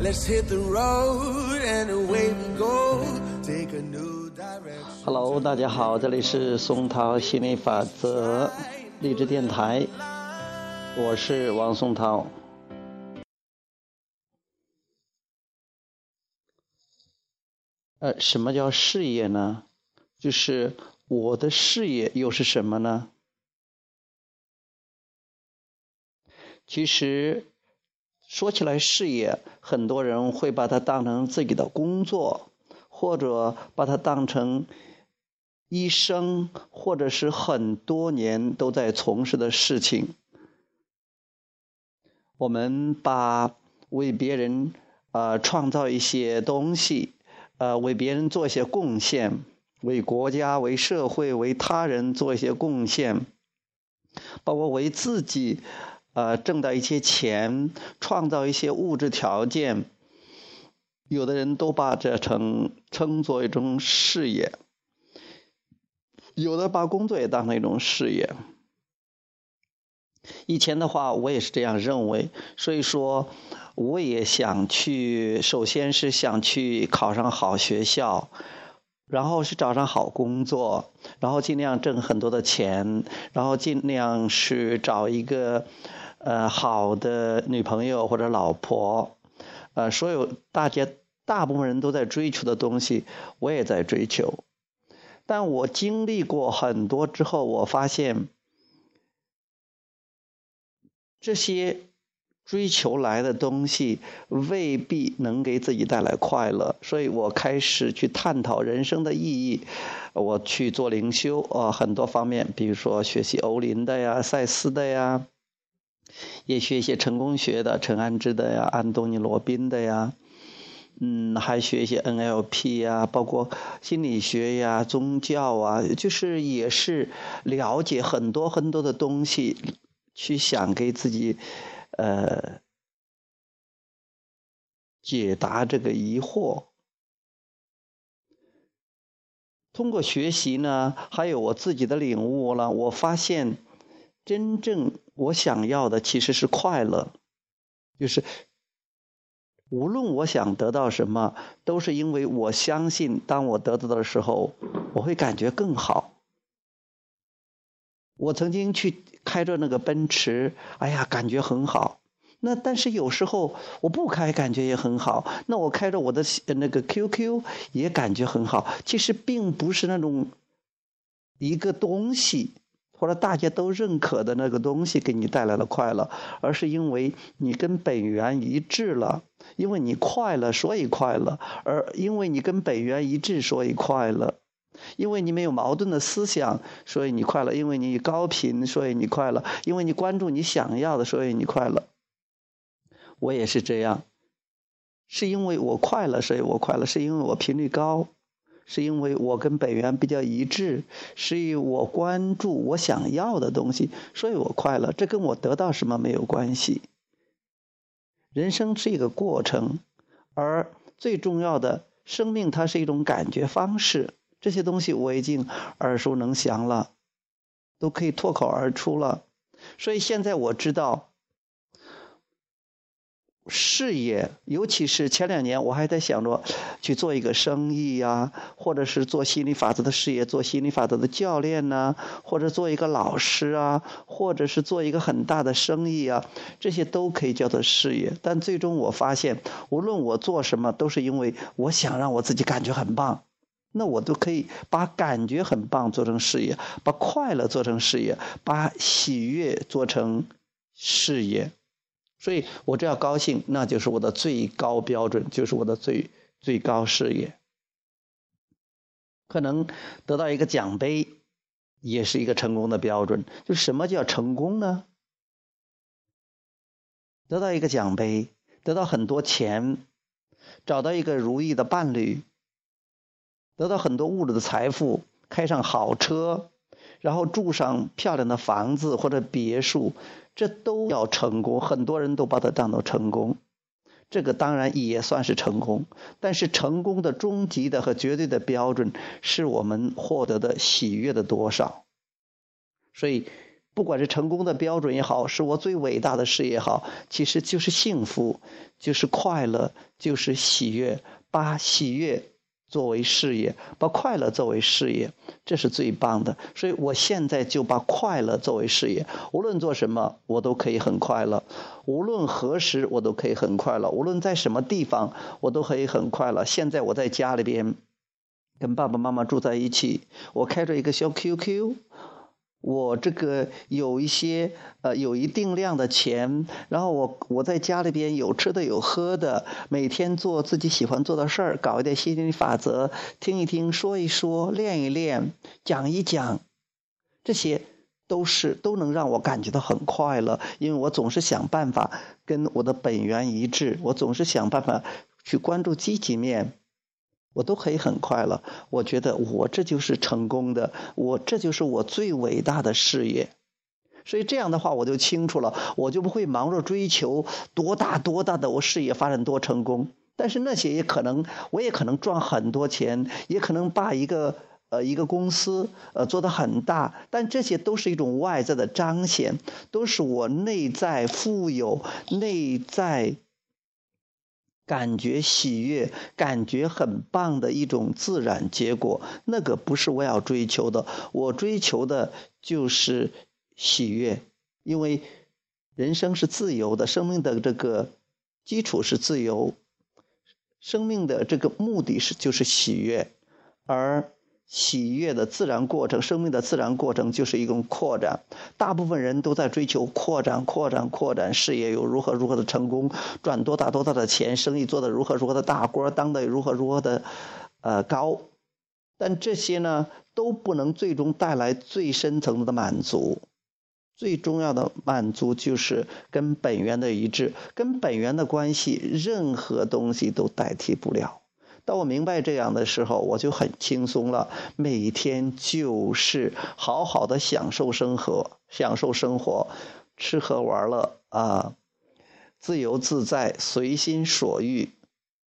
Let's hit the road and away we go. Take a new direction. Hello，大家好，这里是松涛心理法则励志电台，我是王松涛。呃，什么叫事业呢？就是我的事业又是什么呢？其实。说起来，事业很多人会把它当成自己的工作，或者把它当成一生，或者是很多年都在从事的事情。我们把为别人呃创造一些东西，呃为别人做一些贡献，为国家、为社会、为他人做一些贡献，包括为自己。呃，挣到一些钱，创造一些物质条件，有的人都把这称称作一种事业，有的把工作也当成一种事业。以前的话，我也是这样认为，所以说我也想去，首先是想去考上好学校，然后是找上好工作，然后尽量挣很多的钱，然后尽量是找一个。呃，好的女朋友或者老婆，呃，所有大家大部分人都在追求的东西，我也在追求。但我经历过很多之后，我发现这些追求来的东西未必能给自己带来快乐，所以我开始去探讨人生的意义。我去做灵修啊，很多方面，比如说学习欧林的呀、赛斯的呀。也学一些成功学的陈安之的呀，安东尼罗宾的呀，嗯，还学一些 NLP 呀，包括心理学呀、宗教啊，就是也是了解很多很多的东西，去想给自己呃解答这个疑惑。通过学习呢，还有我自己的领悟了，我发现真正。我想要的其实是快乐，就是无论我想得到什么，都是因为我相信，当我得到的时候，我会感觉更好。我曾经去开着那个奔驰，哎呀，感觉很好。那但是有时候我不开，感觉也很好。那我开着我的那个 QQ 也感觉很好。其实并不是那种一个东西。或者大家都认可的那个东西给你带来了快乐，而是因为你跟本源一致了，因为你快乐所以快乐，而因为你跟本源一致所以快乐，因为你没有矛盾的思想所以你快乐，因为你高频所以你快乐，因为你关注你想要的所以你快乐。我也是这样，是因为我快乐所以我快乐，是因为我频率高。是因为我跟本源比较一致，是以我关注我想要的东西，所以我快乐。这跟我得到什么没有关系。人生是一个过程，而最重要的，生命它是一种感觉方式。这些东西我已经耳熟能详了，都可以脱口而出了。所以现在我知道。事业，尤其是前两年，我还在想着去做一个生意呀，或者是做心理法则的事业，做心理法则的教练呢，或者做一个老师啊，或者是做一个很大的生意啊，这些都可以叫做事业。但最终我发现，无论我做什么，都是因为我想让我自己感觉很棒，那我都可以把感觉很棒做成事业，把快乐做成事业，把喜悦做成事业。所以我只要高兴，那就是我的最高标准，就是我的最最高事业。可能得到一个奖杯，也是一个成功的标准。就什么叫成功呢？得到一个奖杯，得到很多钱，找到一个如意的伴侣，得到很多物质的财富，开上好车。然后住上漂亮的房子或者别墅，这都要成功。很多人都把它当做成功，这个当然也算是成功。但是成功的终极的和绝对的标准，是我们获得的喜悦的多少。所以，不管是成功的标准也好，是我最伟大的事也好，其实就是幸福，就是快乐，就是喜悦。把喜悦作为事业，把快乐作为事业，这是最棒的。所以我现在就把快乐作为事业，无论做什么，我都可以很快乐；无论何时，我都可以很快乐；无论在什么地方，我都可以很快乐。现在我在家里边。跟爸爸妈妈住在一起，我开着一个小 QQ，我这个有一些呃有一定量的钱，然后我我在家里边有吃的有喝的，每天做自己喜欢做的事儿，搞一点吸引力法则，听一听，说一说，练一练，讲一讲，这些都是都能让我感觉到很快乐，因为我总是想办法跟我的本源一致，我总是想办法去关注积极面。我都可以很快乐，我觉得我这就是成功的，我这就是我最伟大的事业。所以这样的话，我就清楚了，我就不会忙着追求多大多大的我事业发展多成功。但是那些也可能，我也可能赚很多钱，也可能把一个呃一个公司呃做得很大。但这些都是一种外在的彰显，都是我内在富有、内在。感觉喜悦，感觉很棒的一种自然结果，那个不是我要追求的。我追求的就是喜悦，因为人生是自由的，生命的这个基础是自由，生命的这个目的是就是喜悦，而。喜悦的自然过程，生命的自然过程就是一种扩展。大部分人都在追求扩展、扩展、扩展，事业有如何如何的成功，赚多大多大的钱，生意做得如何如何的大官，当得如何如何的，呃高。但这些呢，都不能最终带来最深层次的满足。最重要的满足就是跟本源的一致，跟本源的关系，任何东西都代替不了。当我明白这样的时候，我就很轻松了。每天就是好好的享受生活，享受生活，吃喝玩乐啊，自由自在，随心所欲，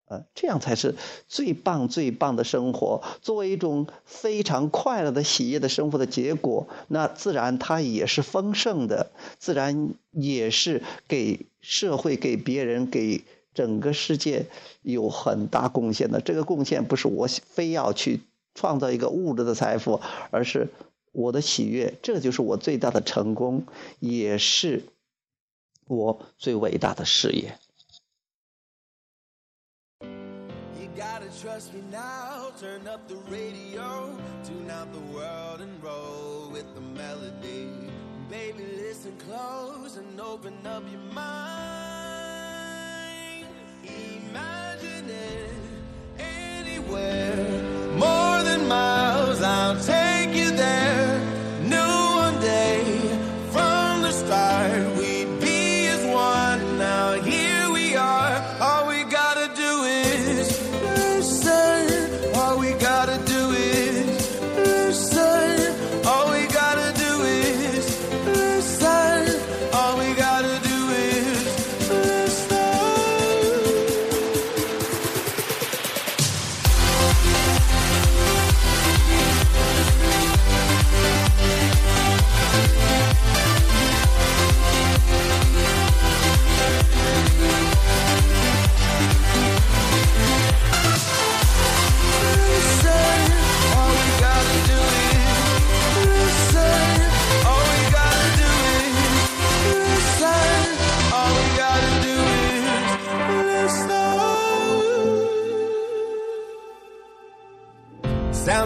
呃，这样才是最棒最棒的生活。作为一种非常快乐的喜悦的生活的结果，那自然它也是丰盛的，自然也是给社会、给别人、给。整个世界有很大贡献的，这个贡献不是我非要去创造一个物质的财富，而是我的喜悦，这就是我最大的成功，也是我最伟大的事业。Imagine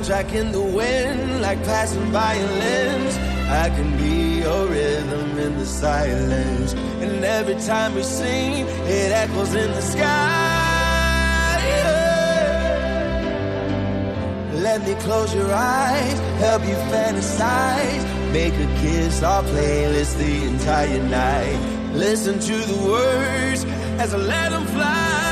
Soundtrack in the wind, like passing violins. I can be your rhythm in the silence. And every time we sing, it echoes in the sky. Let me close your eyes, help you fantasize. Make a kiss our playlist the entire night. Listen to the words as I let them fly.